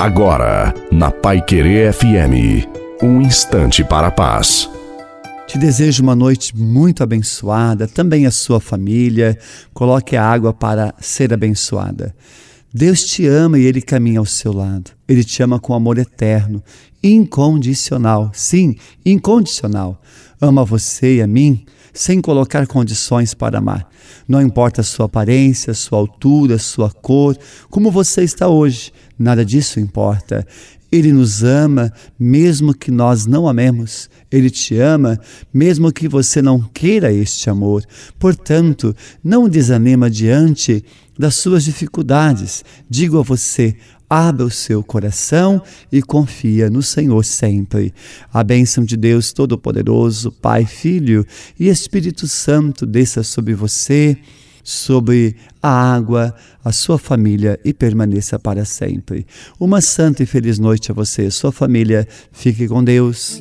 Agora, na Pai Querer FM, um instante para a paz. Te desejo uma noite muito abençoada, também a sua família. Coloque a água para ser abençoada. Deus te ama e Ele caminha ao seu lado. Ele te ama com amor eterno, incondicional. Sim, incondicional. Ama você e a mim sem colocar condições para amar. Não importa a sua aparência, sua altura, sua cor, como você está hoje, nada disso importa. Ele nos ama mesmo que nós não amemos. Ele te ama mesmo que você não queira este amor. Portanto, não desanima diante das suas dificuldades. Digo a você: abra o seu coração e confia no Senhor sempre. A bênção de Deus Todo-Poderoso, Pai, Filho e Espírito Santo desça sobre você, sobre a água, a sua família e permaneça para sempre. Uma santa e feliz noite a você, sua família. Fique com Deus.